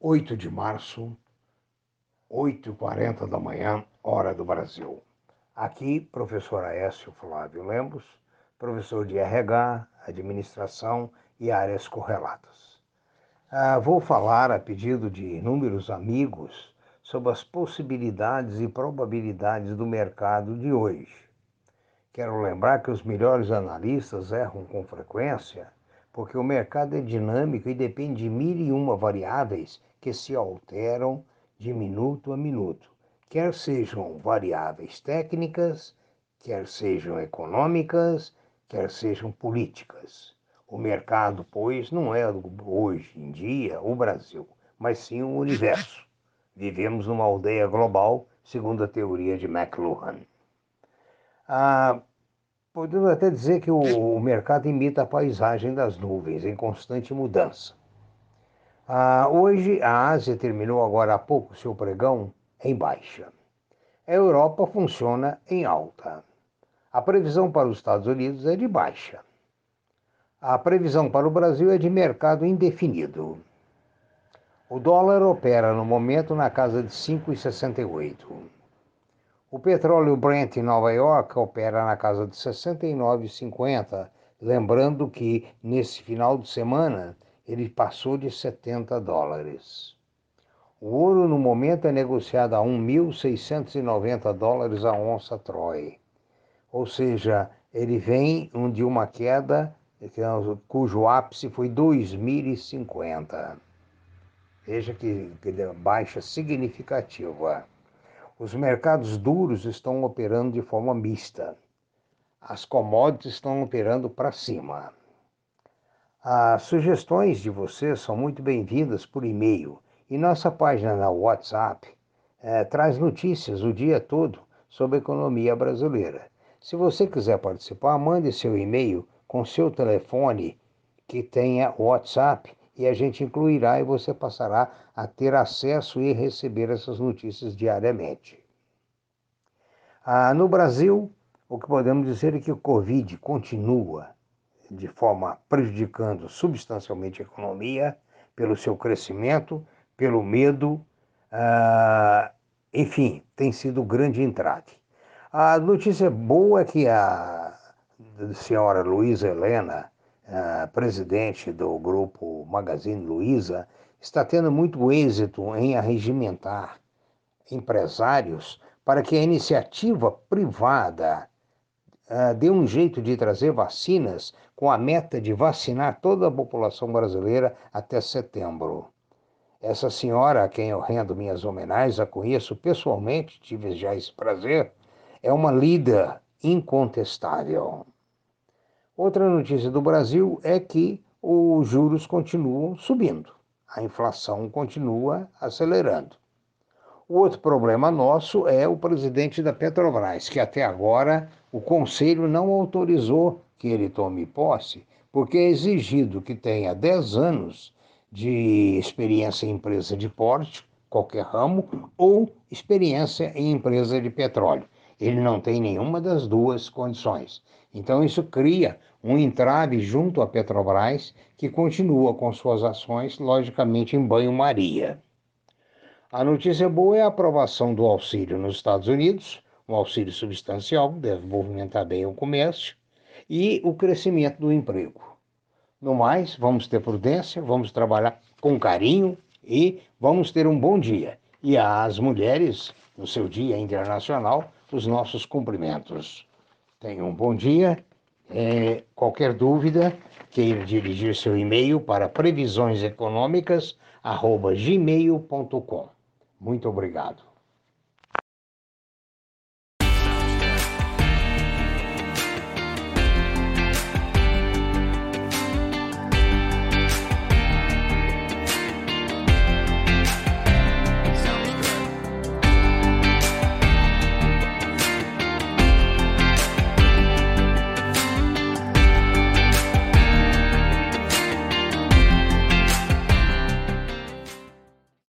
8 de março, 8h40 da manhã, hora do Brasil. Aqui, professor Aécio Flávio Lemos, professor de RH, Administração e áreas correlatas. Ah, vou falar, a pedido de inúmeros amigos, sobre as possibilidades e probabilidades do mercado de hoje. Quero lembrar que os melhores analistas erram com frequência porque o mercado é dinâmico e depende de mil e uma variáveis que se alteram de minuto a minuto, quer sejam variáveis técnicas, quer sejam econômicas, quer sejam políticas. O mercado, pois, não é hoje em dia o Brasil, mas sim o universo. Vivemos numa aldeia global, segundo a teoria de McLuhan. Ah, Podemos até dizer que o, mercado imita a paisagem das nuvens, em constante mudança. Ah, hoje, a Ásia terminou agora há pouco seu pregão em baixa. A Europa funciona em alta. A previsão para os Estados Unidos é de baixa. A previsão para o Brasil é de mercado indefinido. O dólar opera no momento na casa de 5,68. O petróleo Brent em Nova York opera na casa de 69,50, lembrando que nesse final de semana ele passou de 70 dólares. O ouro no momento é negociado a 1.690 dólares a onça Troy. Ou seja, ele vem de uma queda cujo ápice foi 2.050. Veja que, que baixa significativa. Os mercados duros estão operando de forma mista. As commodities estão operando para cima. As sugestões de vocês são muito bem-vindas por e-mail e nossa página na WhatsApp é, traz notícias o dia todo sobre a economia brasileira. Se você quiser participar, mande seu e-mail com seu telefone que tenha WhatsApp e a gente incluirá e você passará a ter acesso e receber essas notícias diariamente. Ah, no Brasil, o que podemos dizer é que o Covid continua de forma prejudicando substancialmente a economia pelo seu crescimento, pelo medo, ah, enfim, tem sido grande entrave. A notícia boa é que a senhora Luísa Helena, presidente do grupo Magazine Luiza, está tendo muito êxito em arregimentar empresários para que a iniciativa privada uh, dê um jeito de trazer vacinas com a meta de vacinar toda a população brasileira até setembro. Essa senhora, a quem eu rendo minhas homenagens, a conheço pessoalmente, tive já esse prazer, é uma líder incontestável. Outra notícia do Brasil é que os juros continuam subindo, a inflação continua acelerando. O outro problema nosso é o presidente da Petrobras, que até agora o conselho não autorizou que ele tome posse, porque é exigido que tenha 10 anos de experiência em empresa de porte, qualquer ramo, ou experiência em empresa de petróleo. Ele não tem nenhuma das duas condições. Então, isso cria um entrave junto à Petrobras, que continua com suas ações, logicamente, em banho-maria. A notícia boa é a aprovação do auxílio nos Estados Unidos, um auxílio substancial, deve movimentar bem o comércio, e o crescimento do emprego. No mais, vamos ter prudência, vamos trabalhar com carinho e vamos ter um bom dia. E às mulheres, no seu Dia Internacional, os nossos cumprimentos. Tenham um bom dia. É, qualquer dúvida, queira dirigir seu e-mail para previsioneconômicas@gmail.com. Muito obrigado.